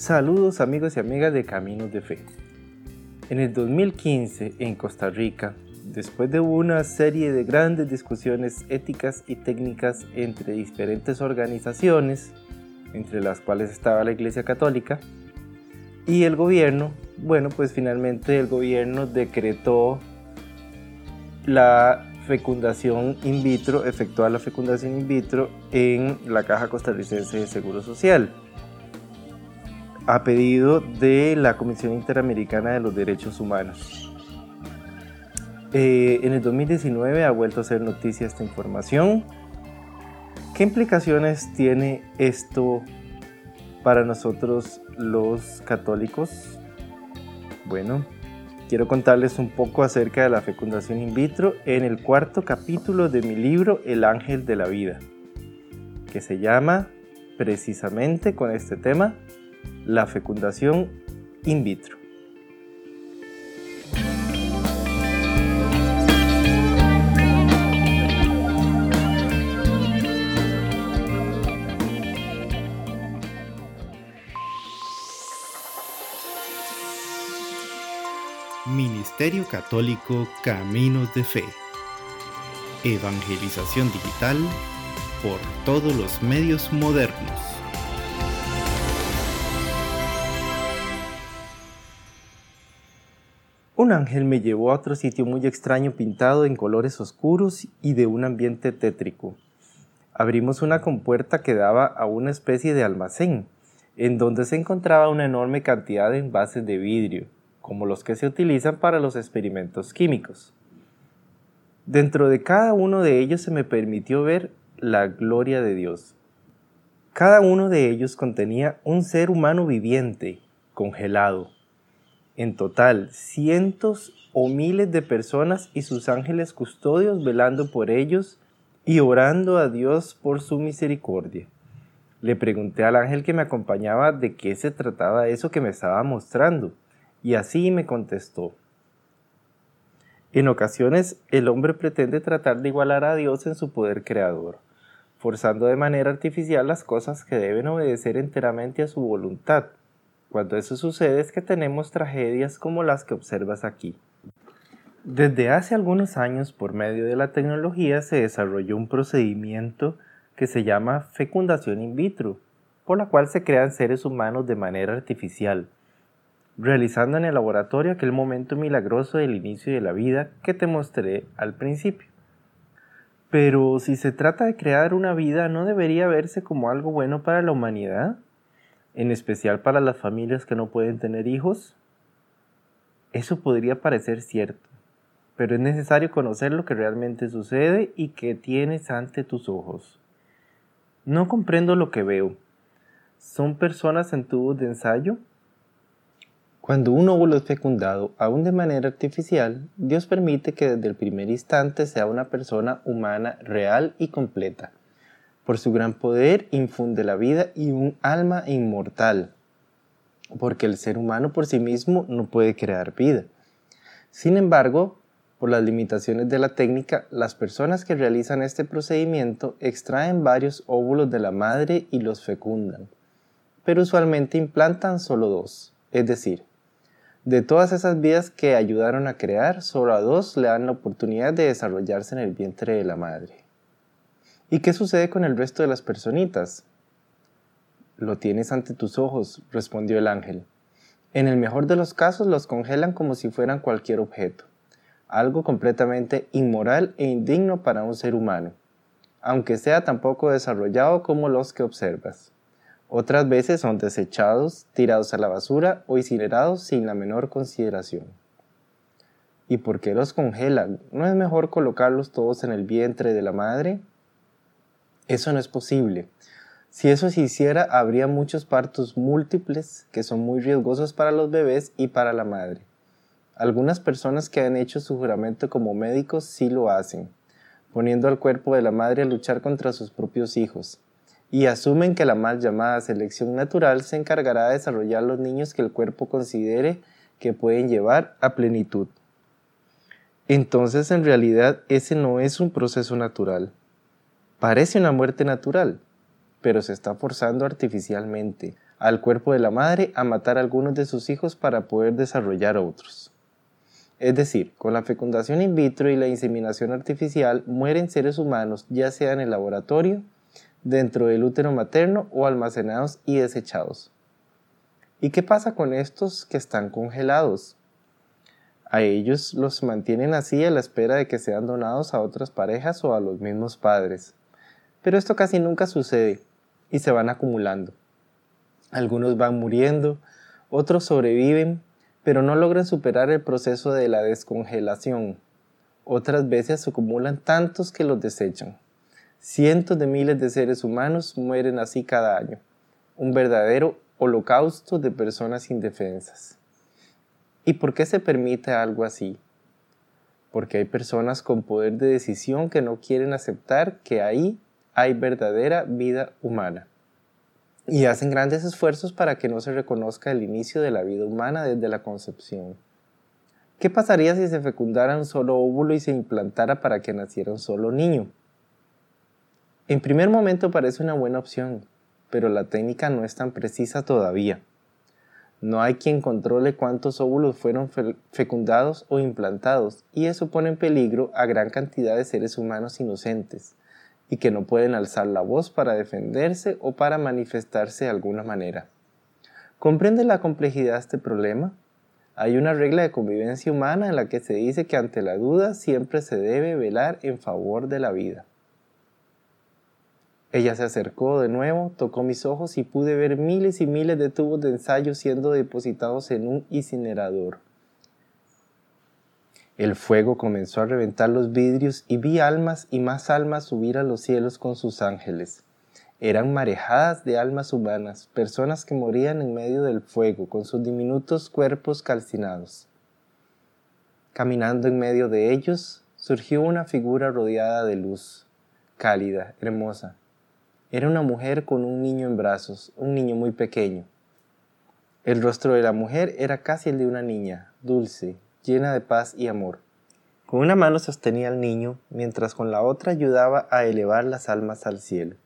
Saludos amigos y amigas de Caminos de Fe. En el 2015 en Costa Rica, después de una serie de grandes discusiones éticas y técnicas entre diferentes organizaciones, entre las cuales estaba la Iglesia Católica, y el gobierno, bueno, pues finalmente el gobierno decretó la fecundación in vitro, efectuar la fecundación in vitro en la Caja Costarricense de Seguro Social a pedido de la Comisión Interamericana de los Derechos Humanos. Eh, en el 2019 ha vuelto a ser noticia esta información. ¿Qué implicaciones tiene esto para nosotros los católicos? Bueno, quiero contarles un poco acerca de la fecundación in vitro en el cuarto capítulo de mi libro El ángel de la vida, que se llama precisamente con este tema la fecundación in vitro. Ministerio Católico Caminos de Fe. Evangelización digital por todos los medios modernos. Un ángel me llevó a otro sitio muy extraño pintado en colores oscuros y de un ambiente tétrico. Abrimos una compuerta que daba a una especie de almacén, en donde se encontraba una enorme cantidad de envases de vidrio, como los que se utilizan para los experimentos químicos. Dentro de cada uno de ellos se me permitió ver la gloria de Dios. Cada uno de ellos contenía un ser humano viviente, congelado, en total, cientos o miles de personas y sus ángeles custodios velando por ellos y orando a Dios por su misericordia. Le pregunté al ángel que me acompañaba de qué se trataba eso que me estaba mostrando, y así me contestó. En ocasiones el hombre pretende tratar de igualar a Dios en su poder creador, forzando de manera artificial las cosas que deben obedecer enteramente a su voluntad, cuando eso sucede es que tenemos tragedias como las que observas aquí. Desde hace algunos años, por medio de la tecnología, se desarrolló un procedimiento que se llama fecundación in vitro, por la cual se crean seres humanos de manera artificial, realizando en el laboratorio aquel momento milagroso del inicio de la vida que te mostré al principio. Pero si se trata de crear una vida, ¿no debería verse como algo bueno para la humanidad? En especial para las familias que no pueden tener hijos? Eso podría parecer cierto, pero es necesario conocer lo que realmente sucede y que tienes ante tus ojos. No comprendo lo que veo. ¿Son personas en tubos de ensayo? Cuando un óvulo es fecundado, aún de manera artificial, Dios permite que desde el primer instante sea una persona humana real y completa. Por su gran poder infunde la vida y un alma inmortal, porque el ser humano por sí mismo no puede crear vida. Sin embargo, por las limitaciones de la técnica, las personas que realizan este procedimiento extraen varios óvulos de la madre y los fecundan, pero usualmente implantan solo dos, es decir, de todas esas vidas que ayudaron a crear, solo a dos le dan la oportunidad de desarrollarse en el vientre de la madre. ¿Y qué sucede con el resto de las personitas? Lo tienes ante tus ojos, respondió el ángel. En el mejor de los casos los congelan como si fueran cualquier objeto, algo completamente inmoral e indigno para un ser humano, aunque sea tan poco desarrollado como los que observas. Otras veces son desechados, tirados a la basura o incinerados sin la menor consideración. ¿Y por qué los congelan? ¿No es mejor colocarlos todos en el vientre de la madre? Eso no es posible. Si eso se hiciera, habría muchos partos múltiples que son muy riesgosos para los bebés y para la madre. Algunas personas que han hecho su juramento como médicos sí lo hacen, poniendo al cuerpo de la madre a luchar contra sus propios hijos, y asumen que la mal llamada selección natural se encargará de desarrollar los niños que el cuerpo considere que pueden llevar a plenitud. Entonces en realidad ese no es un proceso natural, Parece una muerte natural, pero se está forzando artificialmente, al cuerpo de la madre a matar algunos de sus hijos para poder desarrollar otros. Es decir, con la fecundación in vitro y la inseminación artificial mueren seres humanos ya sea en el laboratorio, dentro del útero materno o almacenados y desechados. ¿Y qué pasa con estos que están congelados? A ellos los mantienen así a la espera de que sean donados a otras parejas o a los mismos padres. Pero esto casi nunca sucede y se van acumulando. Algunos van muriendo, otros sobreviven, pero no logran superar el proceso de la descongelación. Otras veces se acumulan tantos que los desechan. Cientos de miles de seres humanos mueren así cada año. Un verdadero holocausto de personas indefensas. ¿Y por qué se permite algo así? Porque hay personas con poder de decisión que no quieren aceptar que ahí hay verdadera vida humana. Y hacen grandes esfuerzos para que no se reconozca el inicio de la vida humana desde la concepción. ¿Qué pasaría si se fecundara un solo óvulo y se implantara para que naciera un solo niño? En primer momento parece una buena opción, pero la técnica no es tan precisa todavía. No hay quien controle cuántos óvulos fueron fecundados o implantados, y eso pone en peligro a gran cantidad de seres humanos inocentes, y que no pueden alzar la voz para defenderse o para manifestarse de alguna manera. ¿Comprende la complejidad de este problema? Hay una regla de convivencia humana en la que se dice que ante la duda siempre se debe velar en favor de la vida. Ella se acercó de nuevo, tocó mis ojos y pude ver miles y miles de tubos de ensayo siendo depositados en un incinerador. El fuego comenzó a reventar los vidrios y vi almas y más almas subir a los cielos con sus ángeles. Eran marejadas de almas humanas, personas que morían en medio del fuego con sus diminutos cuerpos calcinados. Caminando en medio de ellos, surgió una figura rodeada de luz, cálida, hermosa, era una mujer con un niño en brazos, un niño muy pequeño. El rostro de la mujer era casi el de una niña, dulce, llena de paz y amor. Con una mano sostenía al niño, mientras con la otra ayudaba a elevar las almas al cielo.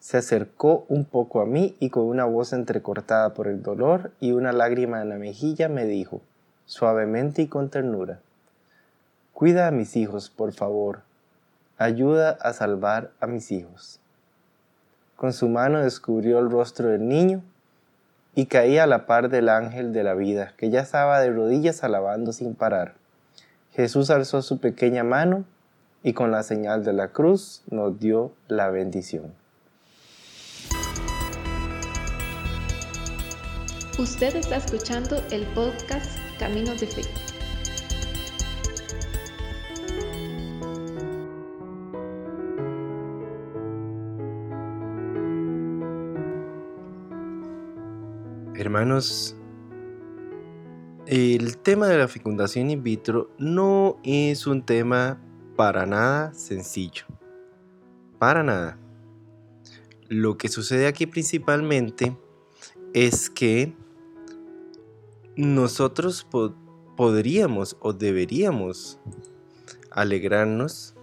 Se acercó un poco a mí y con una voz entrecortada por el dolor y una lágrima en la mejilla me dijo, suavemente y con ternura, Cuida a mis hijos, por favor. Ayuda a salvar a mis hijos. Con su mano descubrió el rostro del niño y caía a la par del ángel de la vida, que ya estaba de rodillas alabando sin parar. Jesús alzó su pequeña mano y con la señal de la cruz nos dio la bendición. Usted está escuchando el podcast Caminos de Fe. Hermanos, el tema de la fecundación in vitro no es un tema para nada sencillo. Para nada. Lo que sucede aquí principalmente es que nosotros podríamos o deberíamos alegrarnos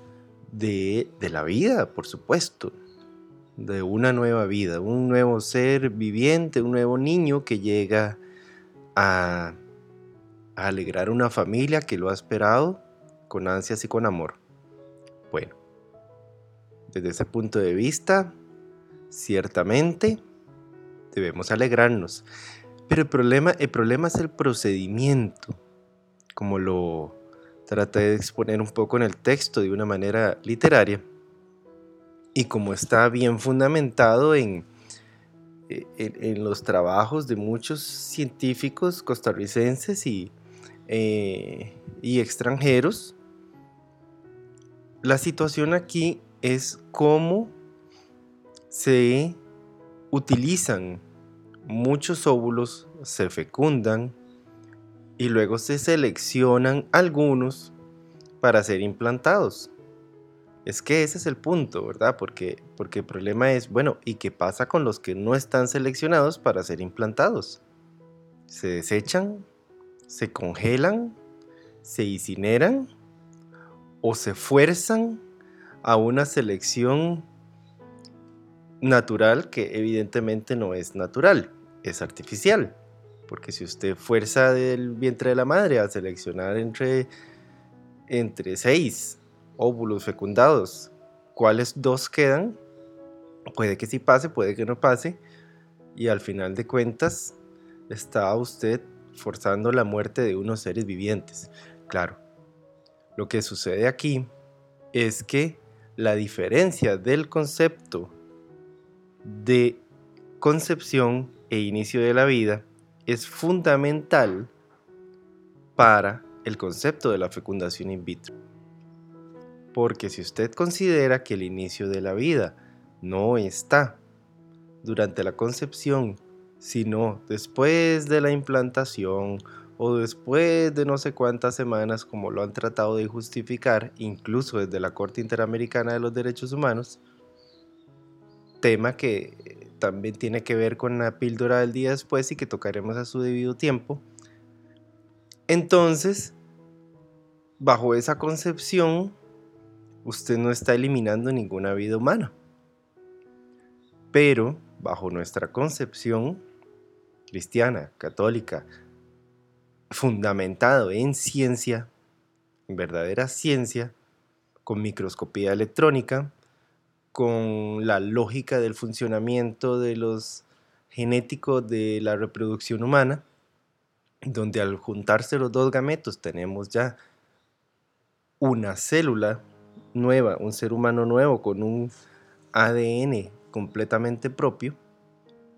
de, la vida, por supuesto, de una nueva vida, un nuevo ser viviente, un nuevo niño que llega a, alegrar una familia que lo ha esperado con ansias y con amor. Bueno, desde ese punto de vista, ciertamente debemos alegrarnos. Pero el problema, el problema es el procedimiento, como lo traté de exponer un poco en el texto de una manera literaria y como está bien fundamentado e, en, en, los trabajos de muchos científicos costarricenses y, eh, y extranjeros, la situación aquí es cómo se utilizan muchos óvulos, se fecundan y luego se seleccionan algunos para ser implantados. Es que ese es el punto, ¿verdad? Porque, porque el problema es, bueno, ¿y qué pasa con los que no están seleccionados para ser implantados? ¿Se desechan? ¿Se congelan? ¿Se incineran? ¿O se fuerzan a una selección natural que evidentemente no es natural? es artificial. Porque si usted fuerza del vientre de la madre a seleccionar entre, entre seis óvulos fecundados, ¿cuáles dos quedan? Puede que sí pase, puede que no pase. Y al final de cuentas, está usted forzando la muerte de unos seres vivientes. Claro, lo que sucede aquí es que la diferencia del concepto de concepción e inicio de la vida es fundamental para el concepto de la fecundación in vitro. Porque si usted considera que el inicio de la vida no está durante la concepción, sino después de la implantación o después de no sé cuántas semanas, como lo han tratado de justificar, incluso desde la Corte Interamericana de los Derechos Humanos, tema que también tiene que ver con la píldora del día después y que tocaremos a su debido tiempo. Entonces, bajo esa concepción, usted no está eliminando ninguna vida humana. Pero, bajo nuestra concepción cristiana, católica, fundamentado en ciencia, en verdadera ciencia, con microscopía electrónica, con la lógica del funcionamiento de los genéticos de la reproducción humana, donde al juntarse los dos gametos tenemos ya una célula nueva, un ser humano nuevo con un ADN completamente propio,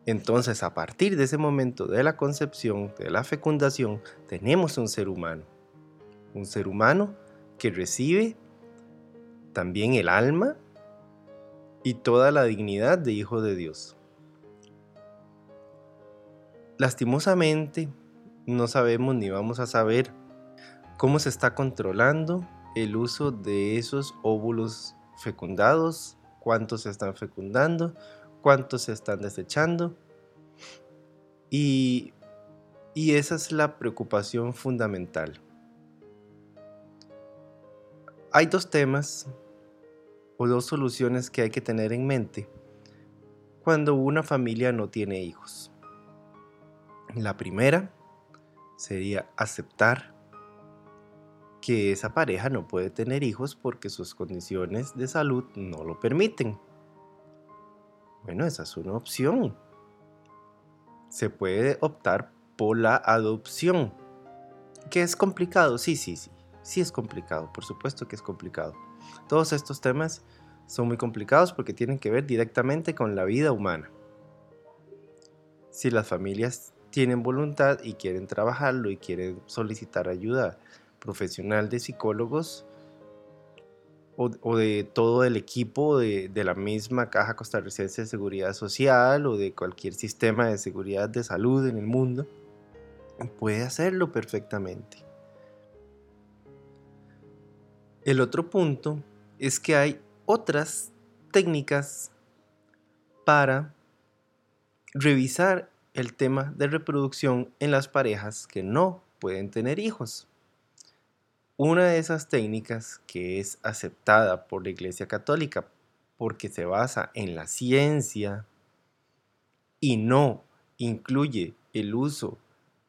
entonces, a partir de ese momento de la concepción, de la fecundación, tenemos un ser humano. Un ser humano que recibe también el alma y toda la dignidad de hijo de Dios. Lastimosamente, no sabemos ni vamos a saber cómo se está controlando el uso de esos óvulos fecundados, cuántos se están fecundando, cuántos se están desechando. Y, y esa es la preocupación fundamental. Hay dos temas o dos soluciones que hay que tener en mente cuando una familia no tiene hijos. La primera sería aceptar que esa pareja no puede tener hijos porque sus condiciones de salud no lo permiten. Bueno, esa es una opción. Se puede optar por la adopción. ¿Que es complicado? Sí, sí, sí. Sí es complicado, por supuesto que es complicado. Todos estos temas son muy complicados porque tienen que ver directamente con la vida humana. Si las familias tienen voluntad y quieren trabajarlo y quieren solicitar ayuda profesional de psicólogos, o, de todo el equipo de, de, la misma Caja Costarricense de Seguridad Social o de cualquier sistema de seguridad de salud en el mundo, puede hacerlo perfectamente. El otro punto es que hay otras técnicas para revisar el tema de reproducción en las parejas que no pueden tener hijos. Una de esas técnicas que es aceptada por la Iglesia Católica porque se basa en la ciencia y no incluye el uso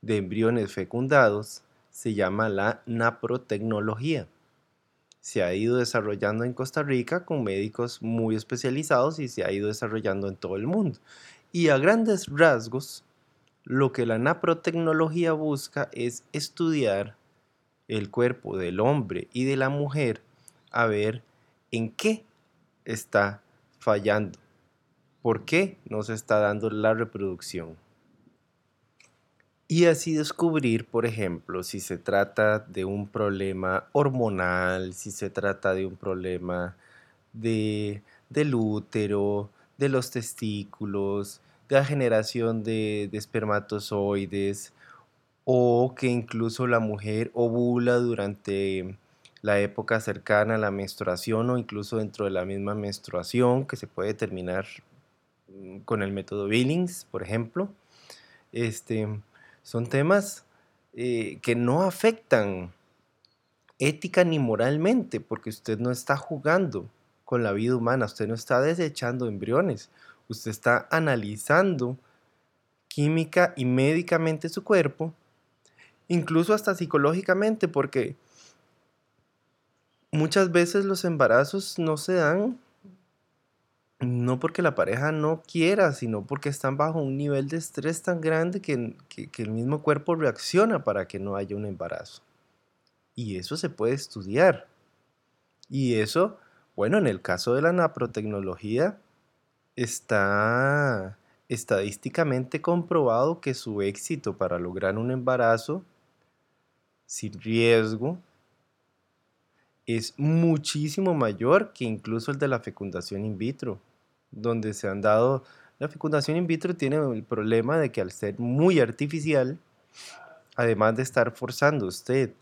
de embriones fecundados se llama la naprotecnología. Se ha ido desarrollando en Costa Rica con médicos muy especializados y se ha ido desarrollando en todo el mundo. Y a grandes rasgos, lo que la naprotecnología busca es estudiar el cuerpo del hombre y de la mujer a ver en qué está fallando, por qué no se está dando la reproducción. Y así descubrir, por ejemplo, si se trata de un problema hormonal, si se trata de un problema de, del útero, de los testículos, de la generación de, de espermatozoides, o que incluso la mujer ovula durante la época cercana a la menstruación o incluso dentro de la misma menstruación que se puede terminar mm, con el método Billings, por ejemplo. Este, son temas eh, que no afectan ética ni moralmente, porque usted no está jugando con la vida humana, usted no está desechando embriones, usted está analizando química y médicamente su cuerpo, incluso hasta psicológicamente, porque muchas veces los embarazos no se dan no porque la pareja no quiera, sino porque están bajo un nivel de estrés tan grande que, el mismo cuerpo reacciona para que no haya un embarazo. Y eso se puede estudiar. Y eso, bueno, en el caso de la naprotecnología, está estadísticamente comprobado que su éxito para lograr un embarazo sin riesgo es muchísimo mayor que incluso el de la fecundación in vitro, donde se han dado, la fecundación in vitro tiene el problema de que al ser muy artificial, además de estar forzando usted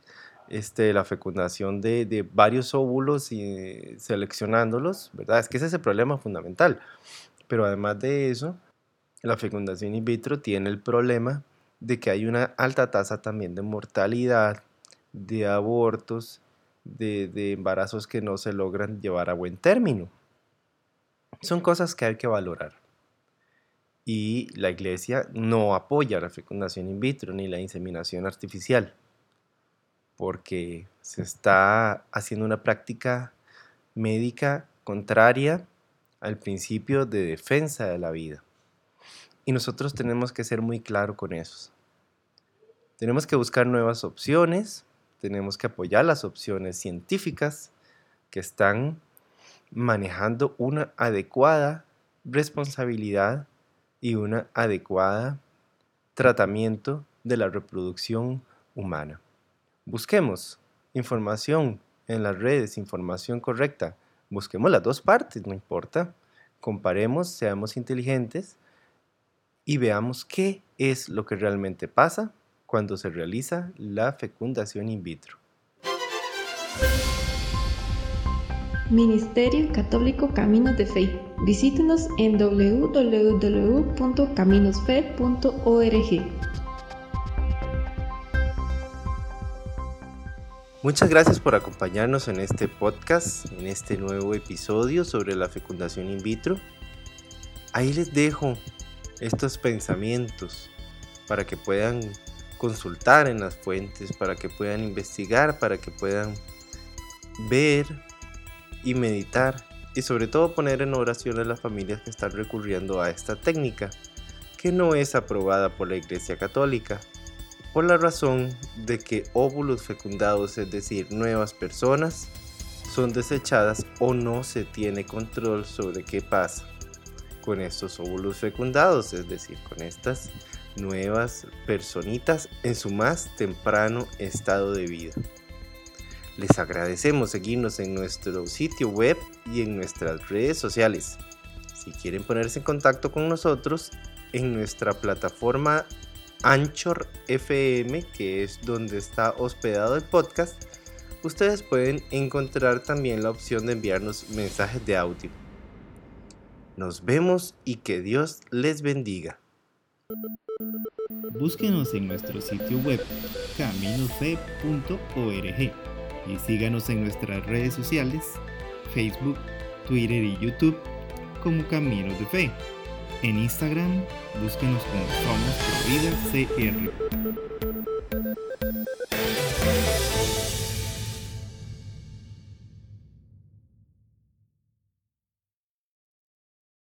este, la fecundación de, varios óvulos y seleccionándolos, ¿verdad? Es que ese es el problema fundamental. Pero además de eso, la fecundación in vitro tiene el problema de que hay una alta tasa también de mortalidad, de abortos, de, embarazos que no se logran llevar a buen término. Son cosas que hay que valorar. Y la iglesia no apoya la fecundación in vitro ni la inseminación artificial, porque se está haciendo una práctica médica contraria al principio de defensa de la vida. Y nosotros tenemos que ser muy claros con eso. Tenemos que buscar nuevas opciones, tenemos que apoyar las opciones científicas que están manejando una adecuada responsabilidad y una adecuada tratamiento de la reproducción humana. Busquemos información en las redes, información correcta. Busquemos las dos partes, no importa. Comparemos, seamos inteligentes y veamos qué es lo que realmente pasa cuando se realiza la fecundación in vitro. Ministerio Católico Caminos de Fe. Visítenos en www.caminosfe.org. Muchas gracias por acompañarnos en este podcast, en este nuevo episodio sobre la fecundación in vitro. Ahí les dejo estos pensamientos para que puedan consultar en las fuentes, para que puedan investigar, para que puedan ver y meditar y sobre todo poner en oración a las familias que están recurriendo a esta técnica, que no es aprobada por la Iglesia Católica, por la razón de que óvulos fecundados, es decir, nuevas personas, son desechadas o no se tiene control sobre qué pasa con estos óvulos fecundados, es decir, con estas nuevas personitas en su más temprano estado de vida. Les agradecemos seguirnos en nuestro sitio web y en nuestras redes sociales. Si quieren ponerse en contacto con nosotros en nuestra plataforma Anchor FM, que es donde está hospedado el podcast, ustedes pueden encontrar también la opción de enviarnos mensajes de audio. Nos vemos y que Dios les bendiga. Búsquenos en nuestro sitio web caminofe.org y síganos en nuestras redes sociales, Facebook, Twitter y YouTube como Caminos de Fe. En Instagram, búsquenos como Somos Vida CR.